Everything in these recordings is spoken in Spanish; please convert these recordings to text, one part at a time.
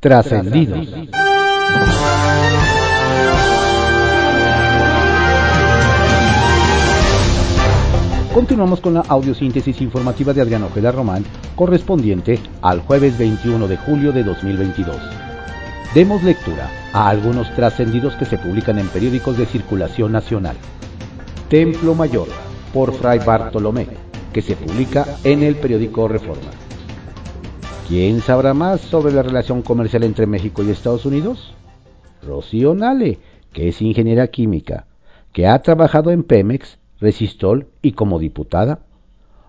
Trascendidos. Continuamos con la audiosíntesis informativa de Adriano Ojeda Román, correspondiente al jueves 21 de julio de 2022. Demos lectura a algunos trascendidos que se publican en periódicos de circulación nacional. Templo Mayor, por Fray Bartolomé, que se publica en el periódico Reforma. ¿Quién sabrá más sobre la relación comercial entre México y Estados Unidos? Rocío Nale, que es ingeniera química, que ha trabajado en Pemex Resistol y como diputada,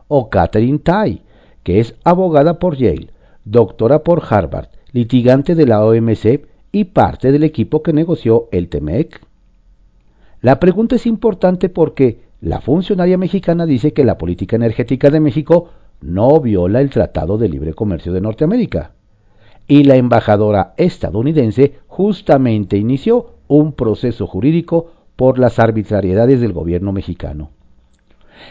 o Catherine Tai, que es abogada por Yale, doctora por Harvard, litigante de la OMC y parte del equipo que negoció el TEMEC. La pregunta es importante porque la funcionaria mexicana dice que la política energética de México no viola el Tratado de Libre Comercio de Norteamérica. Y la embajadora estadounidense justamente inició un proceso jurídico por las arbitrariedades del gobierno mexicano.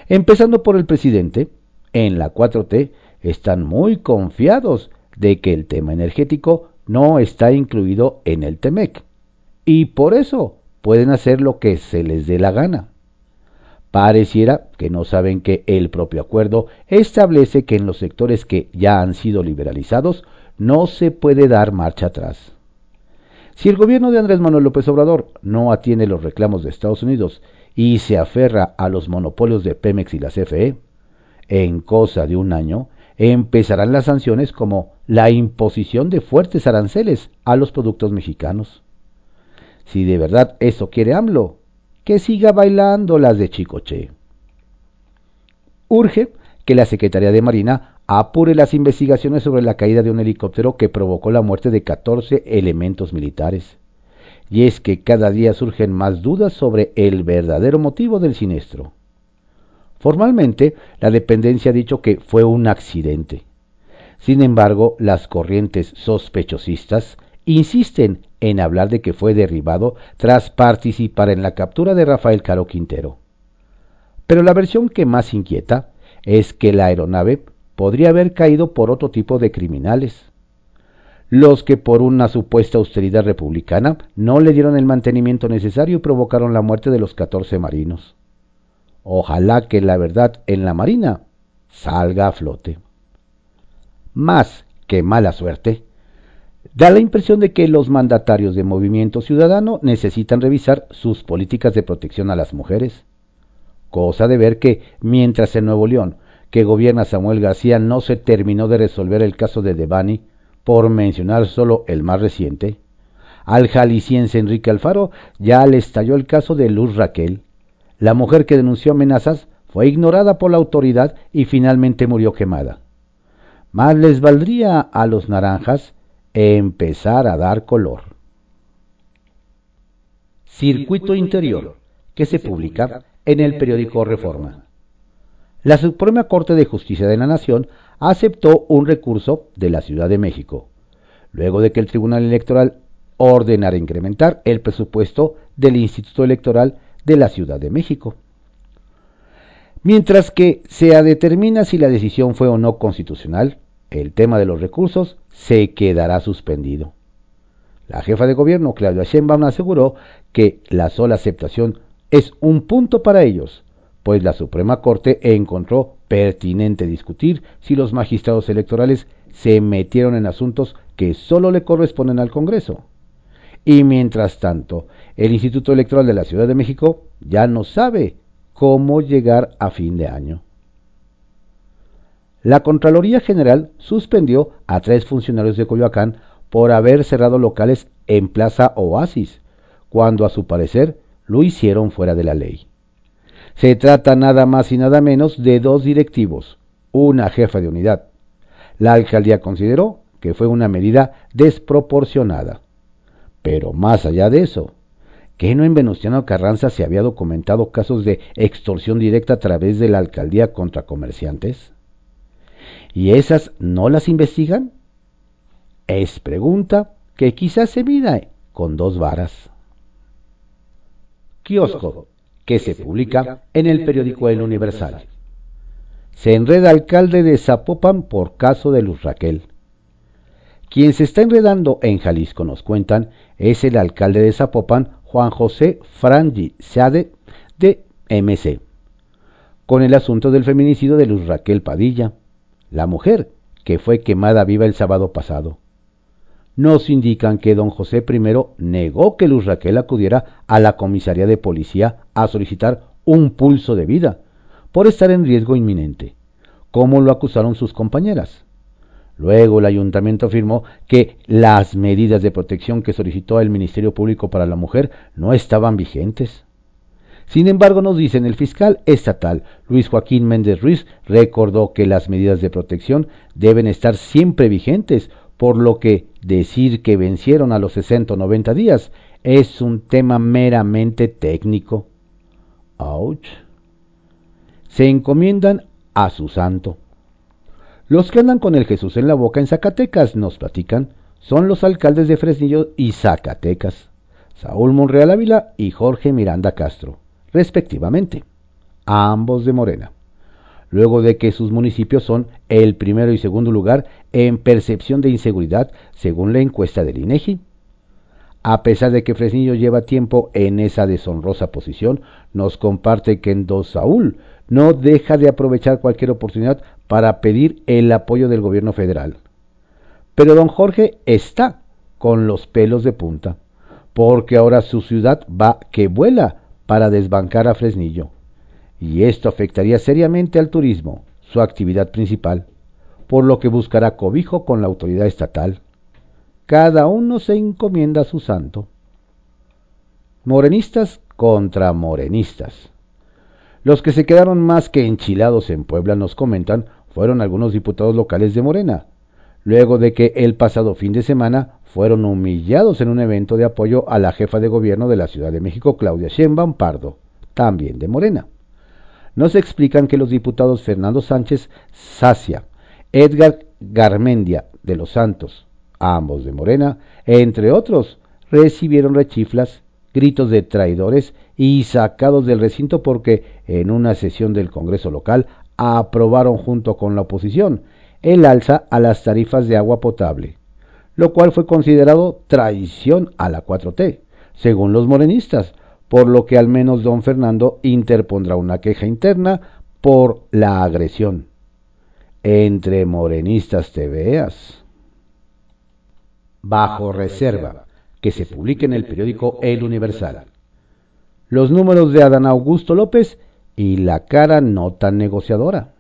Empezando por el presidente, en la 4T están muy confiados de que el tema energético no está incluido en el TEMEC y por eso pueden hacer lo que se les dé la gana. Pareciera que no saben que el propio acuerdo establece que en los sectores que ya han sido liberalizados no se puede dar marcha atrás. Si el gobierno de Andrés Manuel López Obrador no atiende los reclamos de Estados Unidos y se aferra a los monopolios de Pemex y la CFE, en cosa de un año empezarán las sanciones como la imposición de fuertes aranceles a los productos mexicanos. Si de verdad eso quiere AMLO, que siga bailando las de Chicoche. Urge que la Secretaría de Marina apure las investigaciones sobre la caída de un helicóptero que provocó la muerte de 14 elementos militares. Y es que cada día surgen más dudas sobre el verdadero motivo del siniestro. Formalmente, la dependencia ha dicho que fue un accidente. Sin embargo, las corrientes sospechosistas insisten en hablar de que fue derribado tras participar en la captura de Rafael Caro Quintero. Pero la versión que más inquieta es que la aeronave podría haber caído por otro tipo de criminales. Los que por una supuesta austeridad republicana no le dieron el mantenimiento necesario y provocaron la muerte de los 14 marinos. Ojalá que la verdad en la Marina salga a flote. Más que mala suerte, da la impresión de que los mandatarios de Movimiento Ciudadano necesitan revisar sus políticas de protección a las mujeres. Cosa de ver que, mientras en Nuevo León que gobierna Samuel García no se terminó de resolver el caso de Devani, por mencionar solo el más reciente. Al jalisciense Enrique Alfaro ya le estalló el caso de Luz Raquel. La mujer que denunció amenazas fue ignorada por la autoridad y finalmente murió quemada. Más les valdría a los naranjas empezar a dar color. Circuito Interior, que se publica en el periódico Reforma la Suprema Corte de Justicia de la Nación aceptó un recurso de la Ciudad de México, luego de que el Tribunal Electoral ordenara incrementar el presupuesto del Instituto Electoral de la Ciudad de México. Mientras que se determina si la decisión fue o no constitucional, el tema de los recursos se quedará suspendido. La jefa de gobierno, Claudia Sheinbaum, aseguró que la sola aceptación es un punto para ellos, pues la Suprema Corte encontró pertinente discutir si los magistrados electorales se metieron en asuntos que solo le corresponden al Congreso. Y mientras tanto, el Instituto Electoral de la Ciudad de México ya no sabe cómo llegar a fin de año. La Contraloría General suspendió a tres funcionarios de Coyoacán por haber cerrado locales en Plaza Oasis, cuando a su parecer lo hicieron fuera de la ley. Se trata nada más y nada menos de dos directivos, una jefa de unidad. La alcaldía consideró que fue una medida desproporcionada. Pero más allá de eso, ¿qué no en Venustiano Carranza se había documentado casos de extorsión directa a través de la alcaldía contra comerciantes? ¿Y esas no las investigan? Es pregunta que quizás se mida con dos varas. Kiosco que se publica en el periódico El Universal. Se enreda alcalde de Zapopan por caso de Luz Raquel. Quien se está enredando en Jalisco, nos cuentan, es el alcalde de Zapopan, Juan José Frangi Seade, de MC, con el asunto del feminicidio de Luz Raquel Padilla, la mujer que fue quemada viva el sábado pasado. Nos indican que don José I negó que Luz Raquel acudiera a la comisaría de policía a solicitar un pulso de vida por estar en riesgo inminente, como lo acusaron sus compañeras. Luego el ayuntamiento afirmó que las medidas de protección que solicitó el Ministerio Público para la Mujer no estaban vigentes. Sin embargo, nos dicen el fiscal estatal Luis Joaquín Méndez Ruiz recordó que las medidas de protección deben estar siempre vigentes, por lo que decir que vencieron a los 60 o 90 días es un tema meramente técnico. Ouch. Se encomiendan a su santo. Los que andan con el Jesús en la boca en Zacatecas, nos platican, son los alcaldes de Fresnillo y Zacatecas, Saúl Monreal Ávila y Jorge Miranda Castro respectivamente, ambos de Morena, luego de que sus municipios son el primero y segundo lugar en percepción de inseguridad según la encuesta del INEGI. A pesar de que Fresnillo lleva tiempo en esa deshonrosa posición, nos comparte que en Dos Saúl no deja de aprovechar cualquier oportunidad para pedir el apoyo del gobierno federal. Pero don Jorge está con los pelos de punta, porque ahora su ciudad va que vuela para desbancar a Fresnillo, y esto afectaría seriamente al turismo, su actividad principal, por lo que buscará cobijo con la autoridad estatal. Cada uno se encomienda a su santo. Morenistas contra morenistas. Los que se quedaron más que enchilados en Puebla nos comentan fueron algunos diputados locales de Morena, luego de que el pasado fin de semana fueron humillados en un evento de apoyo a la jefa de gobierno de la Ciudad de México, Claudia Sheinbaum Pardo, también de Morena. Nos explican que los diputados Fernando Sánchez Sacia, Edgar Garmendia de los Santos, ambos de Morena, entre otros, recibieron rechiflas, gritos de traidores y sacados del recinto porque en una sesión del Congreso local aprobaron junto con la oposición el alza a las tarifas de agua potable, lo cual fue considerado traición a la 4T, según los morenistas, por lo que al menos don Fernando interpondrá una queja interna por la agresión. Entre morenistas te veas. Bajo reserva, que se publique en el periódico El Universal. Los números de Adán Augusto López y la cara no tan negociadora.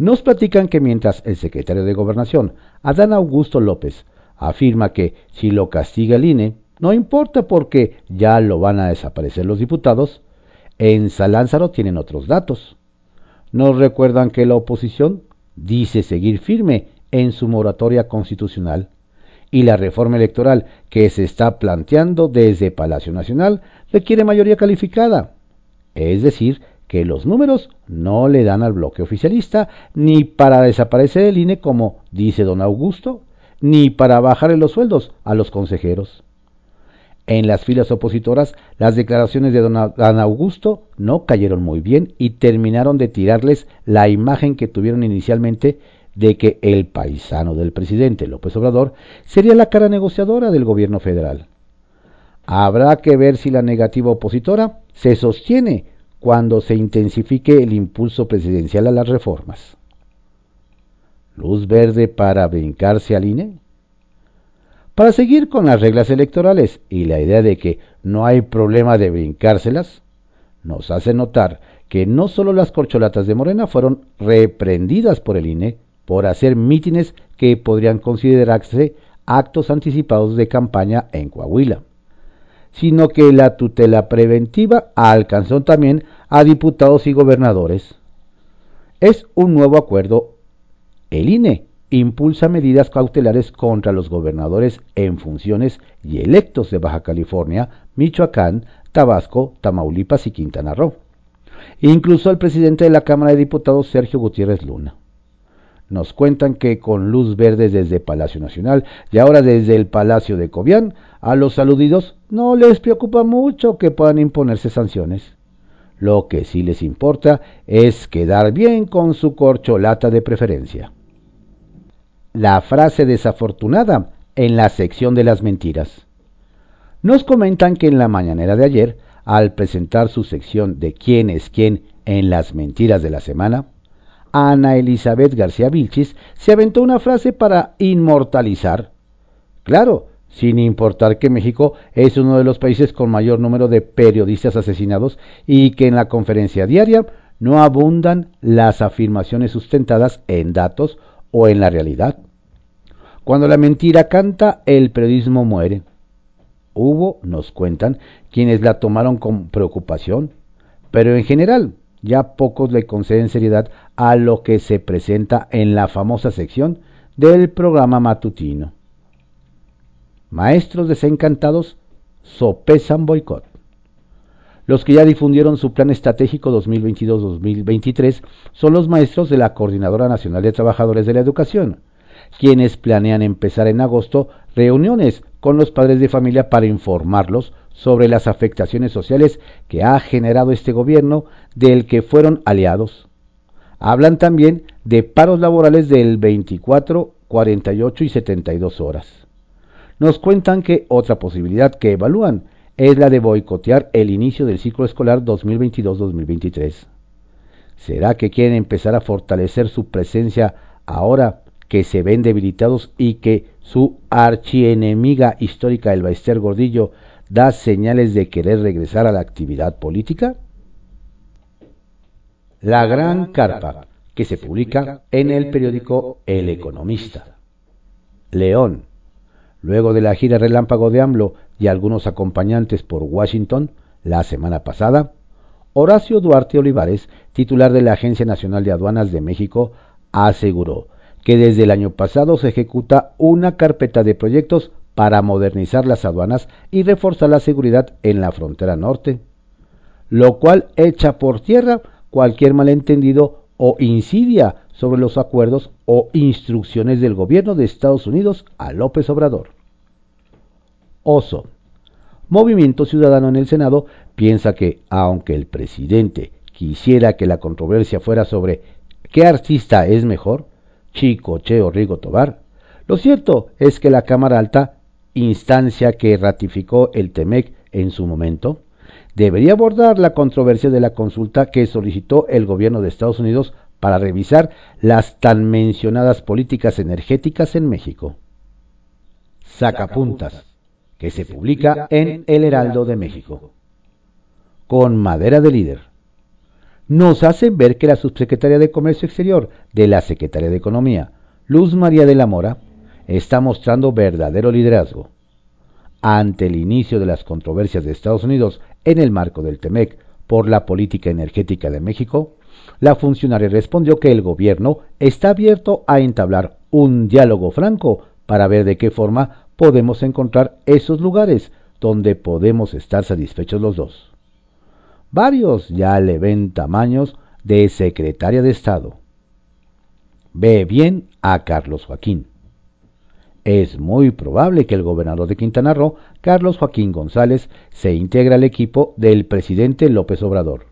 Nos platican que mientras el secretario de Gobernación, Adán Augusto López, afirma que si lo castiga el INE, no importa porque ya lo van a desaparecer los diputados, en Salánzaro tienen otros datos. Nos recuerdan que la oposición dice seguir firme en su moratoria constitucional y la reforma electoral que se está planteando desde Palacio Nacional requiere mayoría calificada, es decir, que los números no le dan al bloque oficialista ni para desaparecer el INE como dice don Augusto, ni para bajarle los sueldos a los consejeros. En las filas opositoras, las declaraciones de don Augusto no cayeron muy bien y terminaron de tirarles la imagen que tuvieron inicialmente de que el paisano del presidente López Obrador sería la cara negociadora del gobierno federal. Habrá que ver si la negativa opositora se sostiene cuando se intensifique el impulso presidencial a las reformas. ¿Luz verde para brincarse al INE? Para seguir con las reglas electorales y la idea de que no hay problema de brincárselas, nos hace notar que no solo las corcholatas de Morena fueron reprendidas por el INE por hacer mítines que podrían considerarse actos anticipados de campaña en Coahuila sino que la tutela preventiva alcanzó también a diputados y gobernadores. Es un nuevo acuerdo. El INE impulsa medidas cautelares contra los gobernadores en funciones y electos de Baja California, Michoacán, Tabasco, Tamaulipas y Quintana Roo. Incluso al presidente de la Cámara de Diputados, Sergio Gutiérrez Luna. Nos cuentan que con luz verde desde Palacio Nacional y ahora desde el Palacio de Cobián, a los aludidos no les preocupa mucho que puedan imponerse sanciones. Lo que sí les importa es quedar bien con su corcholata de preferencia. la frase desafortunada en la sección de las mentiras. Nos comentan que en la mañanera de ayer, al presentar su sección de quién es quién en las mentiras de la semana, Ana Elizabeth García Vilchis se aventó una frase para inmortalizar. Claro, sin importar que México es uno de los países con mayor número de periodistas asesinados y que en la conferencia diaria no abundan las afirmaciones sustentadas en datos o en la realidad. Cuando la mentira canta, el periodismo muere. Hubo, nos cuentan, quienes la tomaron con preocupación, pero en general ya pocos le conceden seriedad a lo que se presenta en la famosa sección del programa matutino. Maestros desencantados sopesan boicot. Los que ya difundieron su plan estratégico 2022-2023 son los maestros de la Coordinadora Nacional de Trabajadores de la Educación, quienes planean empezar en agosto reuniones con los padres de familia para informarlos sobre las afectaciones sociales que ha generado este gobierno del que fueron aliados. Hablan también de paros laborales del 24, 48 y 72 horas. Nos cuentan que otra posibilidad que evalúan es la de boicotear el inicio del ciclo escolar 2022-2023. ¿Será que quieren empezar a fortalecer su presencia ahora que se ven debilitados y que su archienemiga histórica, el Baester Gordillo, da señales de querer regresar a la actividad política? La Gran Carpa, que se publica en el periódico El Economista. León. Luego de la gira relámpago de AMLO y algunos acompañantes por Washington la semana pasada, Horacio Duarte Olivares, titular de la Agencia Nacional de Aduanas de México, aseguró que desde el año pasado se ejecuta una carpeta de proyectos para modernizar las aduanas y reforzar la seguridad en la frontera norte, lo cual echa por tierra cualquier malentendido o insidia sobre los acuerdos o instrucciones del gobierno de Estados Unidos a López Obrador. Oso. Movimiento Ciudadano en el Senado piensa que, aunque el presidente quisiera que la controversia fuera sobre qué artista es mejor, Chico, Che o Rigo Tobar, lo cierto es que la Cámara Alta instancia que ratificó el TEMEC en su momento, debería abordar la controversia de la consulta que solicitó el gobierno de Estados Unidos para revisar las tan mencionadas políticas energéticas en México. Sacapuntas, que se publica en El Heraldo de México. Con madera de líder. Nos hace ver que la subsecretaria de Comercio Exterior de la Secretaría de Economía, Luz María de la Mora, está mostrando verdadero liderazgo. Ante el inicio de las controversias de Estados Unidos en el marco del TEMEC por la política energética de México, la funcionaria respondió que el gobierno está abierto a entablar un diálogo franco para ver de qué forma podemos encontrar esos lugares donde podemos estar satisfechos los dos. Varios ya le ven tamaños de secretaria de Estado. Ve bien a Carlos Joaquín es muy probable que el gobernador de Quintana Roo, Carlos Joaquín González, se integre al equipo del presidente López Obrador.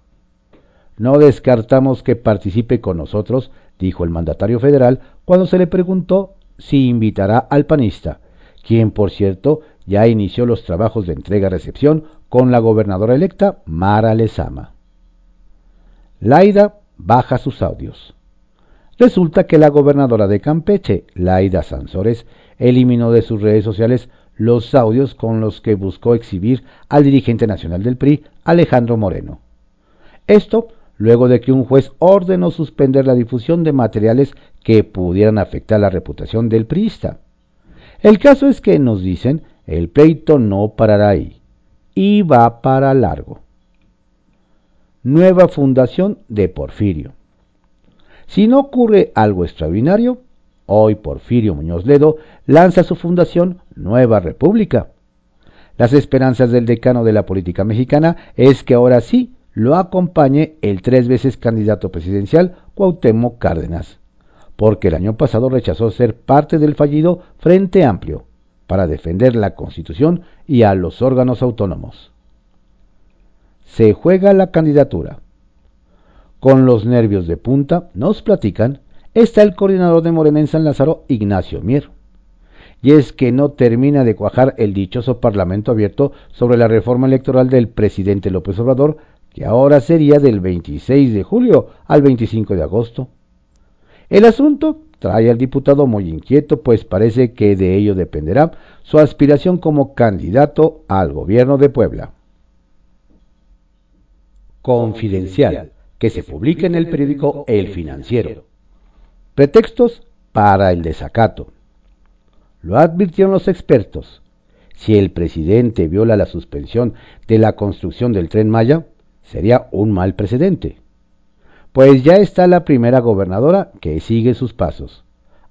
No descartamos que participe con nosotros, dijo el mandatario federal cuando se le preguntó si invitará al panista, quien por cierto ya inició los trabajos de entrega-recepción con la gobernadora electa Mara Lezama. Laida baja sus audios. Resulta que la gobernadora de Campeche, Laida Sansores, eliminó de sus redes sociales los audios con los que buscó exhibir al dirigente nacional del PRI, Alejandro Moreno. Esto luego de que un juez ordenó suspender la difusión de materiales que pudieran afectar la reputación del priista. El caso es que nos dicen, el pleito no parará ahí y va para largo. Nueva fundación de Porfirio. Si no ocurre algo extraordinario, hoy Porfirio Muñoz Ledo lanza su fundación Nueva República. Las esperanzas del decano de la política mexicana es que ahora sí lo acompañe el tres veces candidato presidencial Cuauhtémoc Cárdenas, porque el año pasado rechazó ser parte del fallido Frente Amplio para defender la Constitución y a los órganos autónomos. Se juega la candidatura. Con los nervios de punta, nos platican, está el coordinador de Morena en San Lázaro, Ignacio Mier. Y es que no termina de cuajar el dichoso Parlamento abierto sobre la reforma electoral del presidente López Obrador, que ahora sería del 26 de julio al 25 de agosto. El asunto trae al diputado muy inquieto, pues parece que de ello dependerá su aspiración como candidato al gobierno de Puebla. Confidencial, que se publica en el periódico El Financiero. Pretextos para el desacato. Lo advirtieron los expertos. Si el presidente viola la suspensión de la construcción del tren Maya, sería un mal precedente pues ya está la primera gobernadora que sigue sus pasos.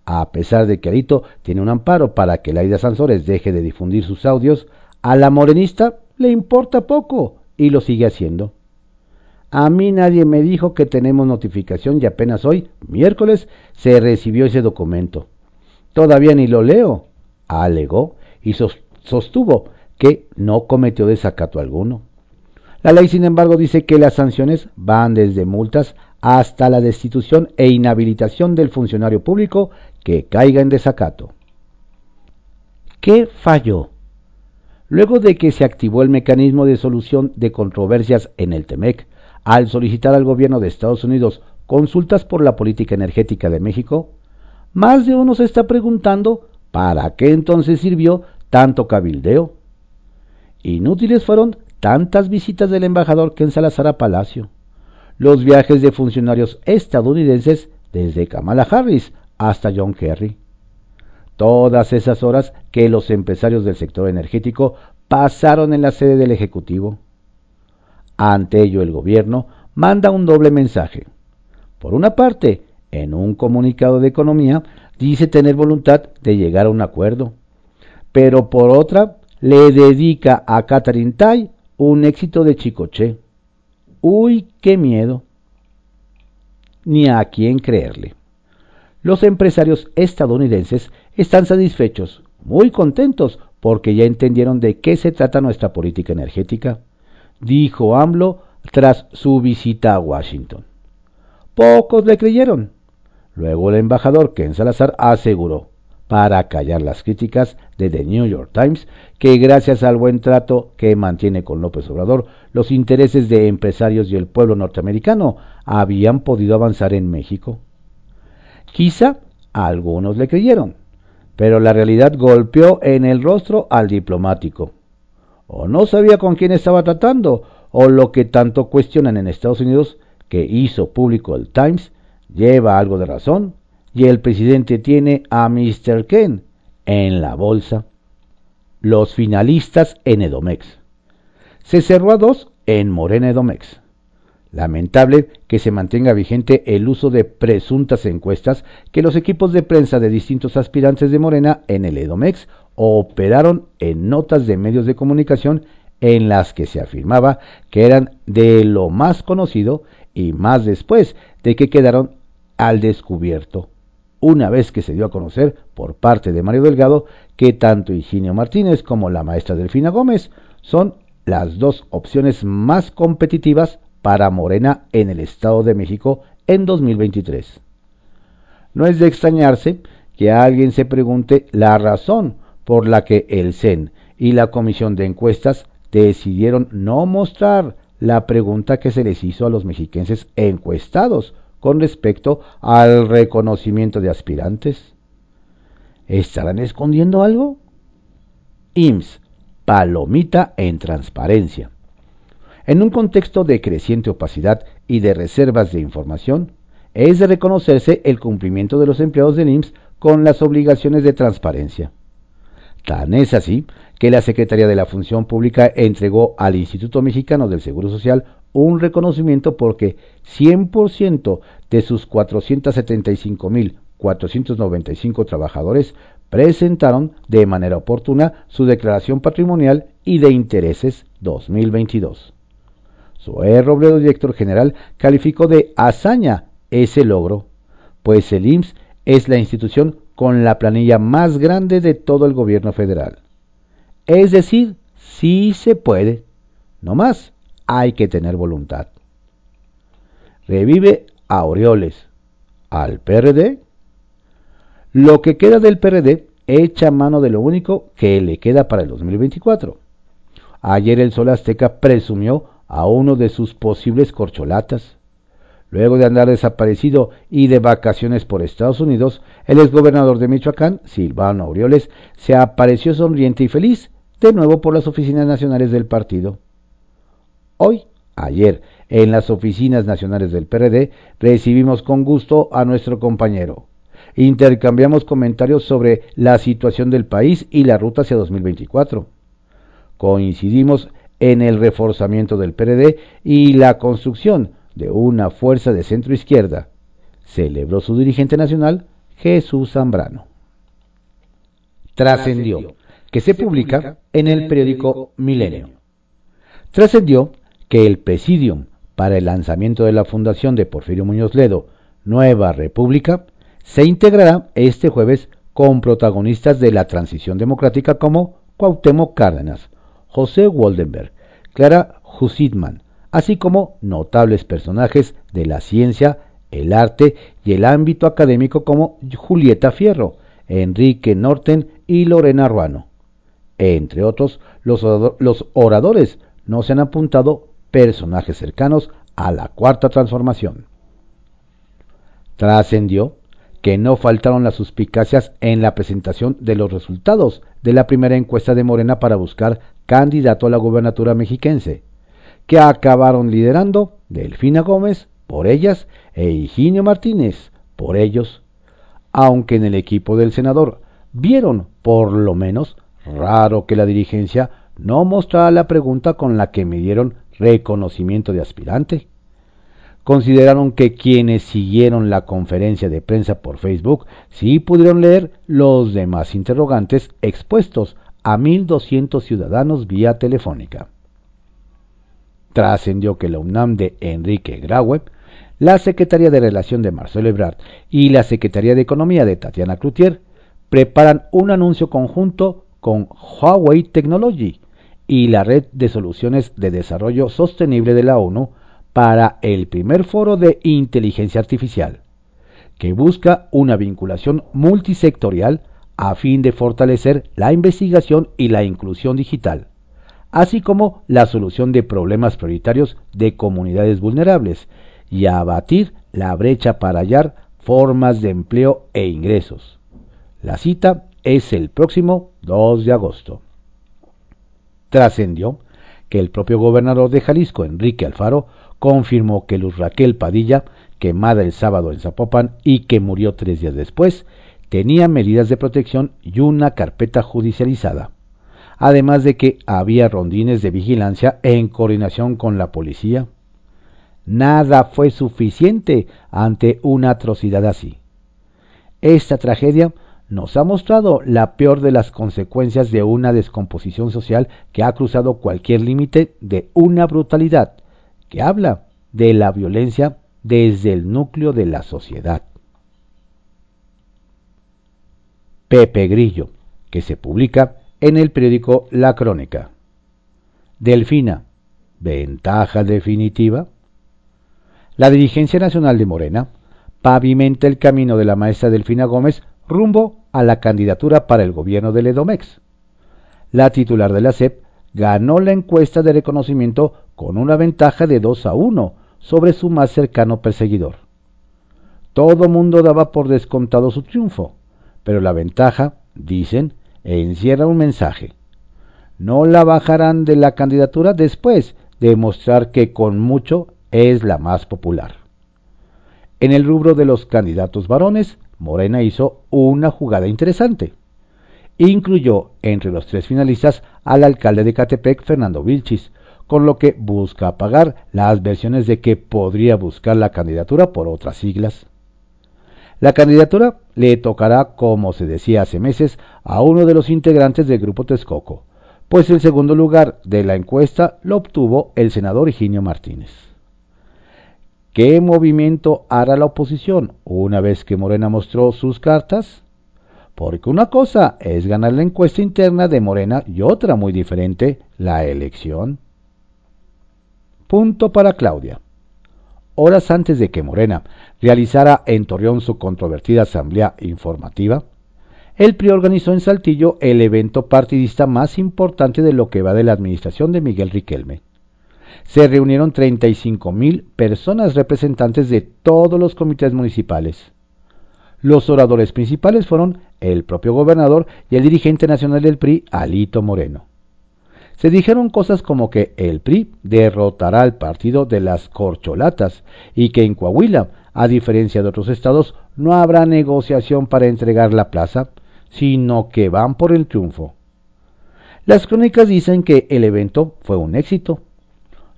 A pesar de que Arito tiene un amparo para que Laida Sansores deje de difundir sus audios, a la morenista le importa poco y lo sigue haciendo. A mí nadie me dijo que tenemos notificación y apenas hoy, miércoles, se recibió ese documento. Todavía ni lo leo, alegó y sostuvo que no cometió desacato alguno. La ley, sin embargo, dice que las sanciones van desde multas hasta la destitución e inhabilitación del funcionario público que caiga en desacato. ¿Qué falló? Luego de que se activó el mecanismo de solución de controversias en el TEMEC, al solicitar al gobierno de Estados Unidos consultas por la política energética de México, más de uno se está preguntando para qué entonces sirvió tanto cabildeo. Inútiles fueron tantas visitas del embajador Ken Salazar a Palacio los viajes de funcionarios estadounidenses desde Kamala Harris hasta John Kerry. Todas esas horas que los empresarios del sector energético pasaron en la sede del Ejecutivo. Ante ello el gobierno manda un doble mensaje. Por una parte, en un comunicado de economía dice tener voluntad de llegar a un acuerdo, pero por otra le dedica a Catherine Tai un éxito de Chicoche. Uy, qué miedo. Ni a quién creerle. Los empresarios estadounidenses están satisfechos, muy contentos, porque ya entendieron de qué se trata nuestra política energética, dijo AMLO tras su visita a Washington. Pocos le creyeron. Luego el embajador Ken Salazar aseguró, para callar las críticas de The New York Times, que gracias al buen trato que mantiene con López Obrador, los intereses de empresarios y el pueblo norteamericano habían podido avanzar en México. Quizá algunos le creyeron, pero la realidad golpeó en el rostro al diplomático. O no sabía con quién estaba tratando, o lo que tanto cuestionan en Estados Unidos, que hizo público el Times, lleva algo de razón, y el presidente tiene a Mr. Ken en la bolsa. Los finalistas en Edomex. Se cerró a dos en Morena Edomex. Lamentable que se mantenga vigente el uso de presuntas encuestas que los equipos de prensa de distintos aspirantes de Morena en el Edomex operaron en notas de medios de comunicación en las que se afirmaba que eran de lo más conocido y más después de que quedaron al descubierto una vez que se dio a conocer por parte de Mario Delgado que tanto Higinio Martínez como la maestra Delfina Gómez son las dos opciones más competitivas para Morena en el Estado de México en 2023. No es de extrañarse que alguien se pregunte la razón por la que el CEN y la Comisión de Encuestas decidieron no mostrar la pregunta que se les hizo a los mexiquenses encuestados con respecto al reconocimiento de aspirantes? ¿Estarán escondiendo algo? IMSS, palomita en transparencia. En un contexto de creciente opacidad y de reservas de información, es de reconocerse el cumplimiento de los empleados del IMSS con las obligaciones de transparencia. Tan es así que la Secretaría de la Función Pública entregó al Instituto Mexicano del Seguro Social un reconocimiento porque 100% de sus 475.495 trabajadores presentaron de manera oportuna su declaración patrimonial y de intereses 2022. Zoé Robledo, director general, calificó de hazaña ese logro, pues el IMSS es la institución con la planilla más grande de todo el gobierno federal. Es decir, sí se puede, no más hay que tener voluntad. Revive Aureoles. al PRD. Lo que queda del PRD echa mano de lo único que le queda para el 2024. Ayer el Sol Azteca presumió a uno de sus posibles corcholatas. Luego de andar desaparecido y de vacaciones por Estados Unidos, el exgobernador de Michoacán, Silvano Aureoles, se apareció sonriente y feliz de nuevo por las oficinas nacionales del partido. Hoy, ayer, en las oficinas nacionales del PRD, recibimos con gusto a nuestro compañero. Intercambiamos comentarios sobre la situación del país y la ruta hacia 2024. Coincidimos en el reforzamiento del PRD y la construcción de una fuerza de centro izquierda, celebró su dirigente nacional, Jesús Zambrano. Trascendió que se publica en el periódico Milenio. Trascendió que el presidium para el lanzamiento de la fundación de Porfirio Muñoz Ledo, Nueva República, se integrará este jueves con protagonistas de la transición democrática como Cuauhtémoc Cárdenas, José Waldenberg, Clara Hussitman, así como notables personajes de la ciencia, el arte y el ámbito académico como Julieta Fierro, Enrique Norten y Lorena Ruano. Entre otros, los, oradores no se han apuntado personajes cercanos a la cuarta transformación. Trascendió que no faltaron las suspicacias en la presentación de los resultados de la primera encuesta de Morena para buscar candidato a la gubernatura mexiquense, que acabaron liderando Delfina Gómez por ellas e Higinio Martínez por ellos, aunque en el equipo del senador vieron, por lo menos, raro que la dirigencia no mostrara la pregunta con la que me dieron reconocimiento de aspirante consideraron que quienes siguieron la conferencia de prensa por Facebook sí pudieron leer los demás interrogantes expuestos a 1.200 ciudadanos vía telefónica. Trascendió que la UNAM de Enrique Graue, la Secretaría de Relación de Marcelo Ebrard y la Secretaría de Economía de Tatiana Cloutier preparan un anuncio conjunto con Huawei Technology y la Red de Soluciones de Desarrollo Sostenible de la ONU para el primer foro de inteligencia artificial, que busca una vinculación multisectorial a fin de fortalecer la investigación y la inclusión digital, así como la solución de problemas prioritarios de comunidades vulnerables y abatir la brecha para hallar formas de empleo e ingresos. La cita es el próximo 2 de agosto. Trascendió que el propio gobernador de Jalisco, Enrique Alfaro, confirmó que Luz Raquel Padilla, quemada el sábado en Zapopan y que murió tres días después, tenía medidas de protección y una carpeta judicializada, además de que había rondines de vigilancia en coordinación con la policía. Nada fue suficiente ante una atrocidad así. Esta tragedia nos ha mostrado la peor de las consecuencias de una descomposición social que ha cruzado cualquier límite de una brutalidad que habla de la violencia desde el núcleo de la sociedad. Pepe Grillo, que se publica en el periódico La Crónica. Delfina, ventaja definitiva. La dirigencia nacional de Morena pavimenta el camino de la maestra Delfina Gómez rumbo a la candidatura para el gobierno del Edomex. La titular de la CEP ganó la encuesta de reconocimiento con una ventaja de 2 a 1 sobre su más cercano perseguidor. Todo mundo daba por descontado su triunfo, pero la ventaja, dicen, encierra un mensaje. No la bajarán de la candidatura después de mostrar que con mucho es la más popular. En el rubro de los candidatos varones, Morena hizo una jugada interesante. Incluyó entre los tres finalistas al alcalde de Catepec, Fernando Vilchis, con lo que busca apagar las versiones de que podría buscar la candidatura por otras siglas. La candidatura le tocará, como se decía hace meses, a uno de los integrantes del grupo Texcoco, pues el segundo lugar de la encuesta lo obtuvo el senador Higinio Martínez. ¿Qué movimiento hará la oposición una vez que Morena mostró sus cartas? Porque una cosa es ganar la encuesta interna de Morena y otra muy diferente, la elección. Punto para Claudia. horas antes de que Morena realizara en Torreón su controvertida asamblea informativa, el PRI organizó en Saltillo el evento partidista más importante de lo que va de la administración de Miguel Riquelme. Se reunieron 35 mil personas representantes de todos los comités municipales. Los oradores principales fueron el propio gobernador y el dirigente nacional del PRI, Alito Moreno. Se dijeron cosas como que el PRI derrotará al partido de las corcholatas y que en Coahuila, a diferencia de otros estados, no habrá negociación para entregar la plaza, sino que van por el triunfo. Las crónicas dicen que el evento fue un éxito.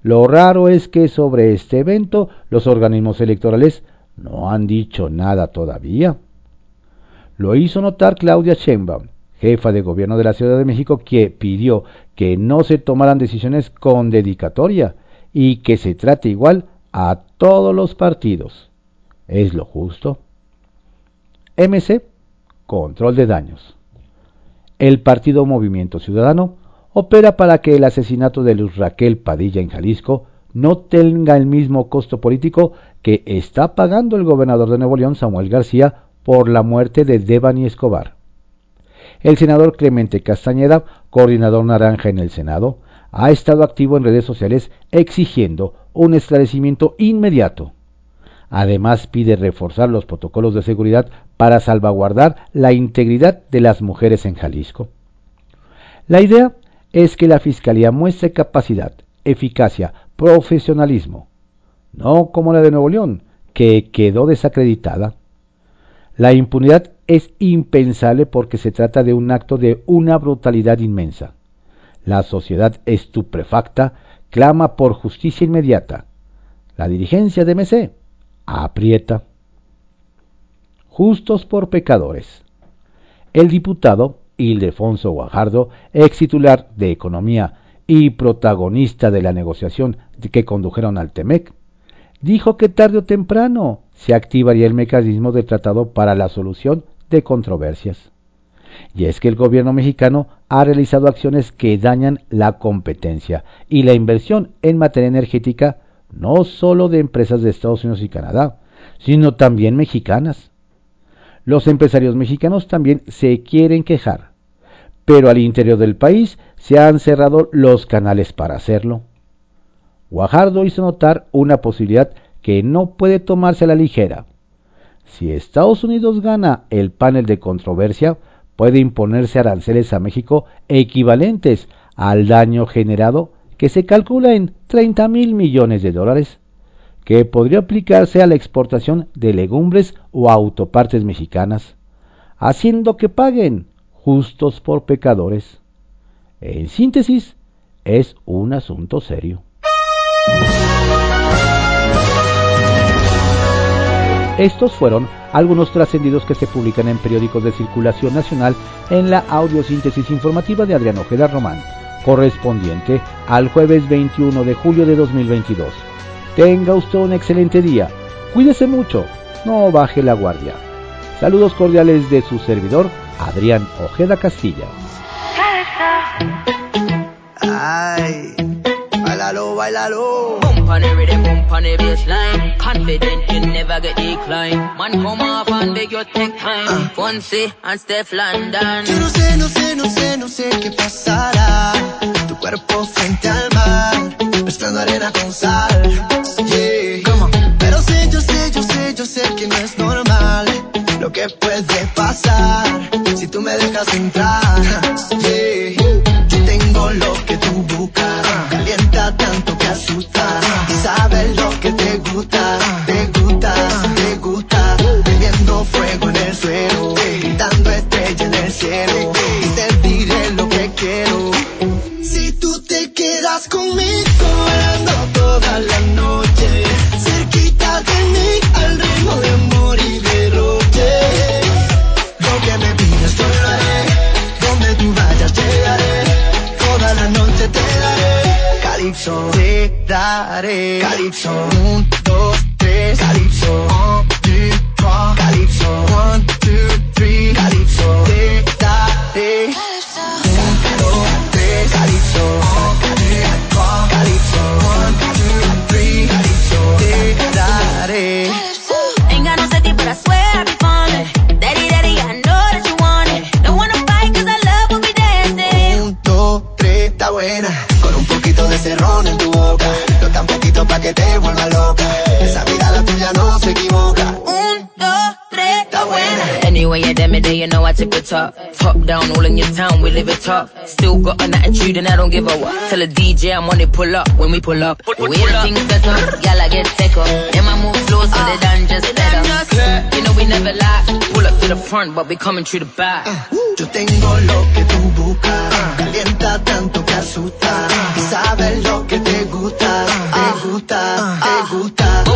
Lo raro es que sobre este evento los organismos electorales no han dicho nada todavía. Lo hizo notar Claudia Sheinbaum, jefa de gobierno de la Ciudad de México, que pidió que no se tomaran decisiones con dedicatoria y que se trate igual a todos los partidos. ¿Es lo justo? MC control de daños. El partido Movimiento Ciudadano opera para que el asesinato de Luz Raquel Padilla en Jalisco no tenga el mismo costo político que está pagando el gobernador de Nuevo León, Samuel García, por la muerte de Devani Escobar. El senador Clemente Castañeda, coordinador naranja en el Senado, ha estado activo en redes sociales exigiendo un esclarecimiento inmediato Además pide reforzar los protocolos de seguridad para salvaguardar la integridad de las mujeres en Jalisco. La idea es que la Fiscalía muestre capacidad, eficacia, profesionalismo, no como la de Nuevo León, que quedó desacreditada. La impunidad es impensable porque se trata de un acto de una brutalidad inmensa. La sociedad estupefacta clama por justicia inmediata. La dirigencia de MC aprieta. Justos por pecadores. El diputado Ildefonso Guajardo, ex titular de Economía y protagonista de la negociación que condujeron al TEMEC, dijo que tarde o temprano se activaría el mecanismo de tratado para la solución de controversias. Y es que el gobierno mexicano ha realizado acciones que dañan la competencia y la inversión en materia energética no solo de empresas de Estados Unidos y Canadá, sino también mexicanas. Los empresarios mexicanos también se quieren quejar, pero al interior del país se han cerrado los canales para hacerlo. Guajardo hizo notar una posibilidad que no puede tomarse a la ligera. Si Estados Unidos gana el panel de controversia, puede imponerse aranceles a México equivalentes al daño generado que se calcula en 30 mil millones de dólares, que podría aplicarse a la exportación de legumbres o autopartes mexicanas, haciendo que paguen justos por pecadores. En síntesis, es un asunto serio. Estos fueron algunos trascendidos que se publican en periódicos de circulación nacional en la audiosíntesis informativa de Adrián Ojeda Román correspondiente al jueves 21 de julio de 2022. Tenga usted un excelente día. Cuídese mucho. No baje la guardia. Saludos cordiales de su servidor, Adrián Ojeda Castilla. Ay, bailalo, bailalo. Bump on the rhythm, bump on the baseline. Confident you never get decline. Man, come off and beg your take time. Uh. And Steph London. Yo no sé, no sé, no sé, no sé qué pasará. Tu cuerpo frente al mar, mezclando arena con sal. Yeah. Pero sé, yo sé, yo sé, yo sé que no es normal lo que puede pasar si tú me dejas entrar. Top. Top down, all in your town, we live it top. Still got an attitude and I don't give a what. Tell a DJ I'm on it, pull up when we pull up. We ain't things better, y'all I get thicker. And my move slow so they done just better. You know we never lie. Pull up to the front, but we coming through the back. Uh, yo tengo lo que tú buscas, calienta tanto que asusta. Y sabes lo que te gusta, te gusta, te ah. gusta.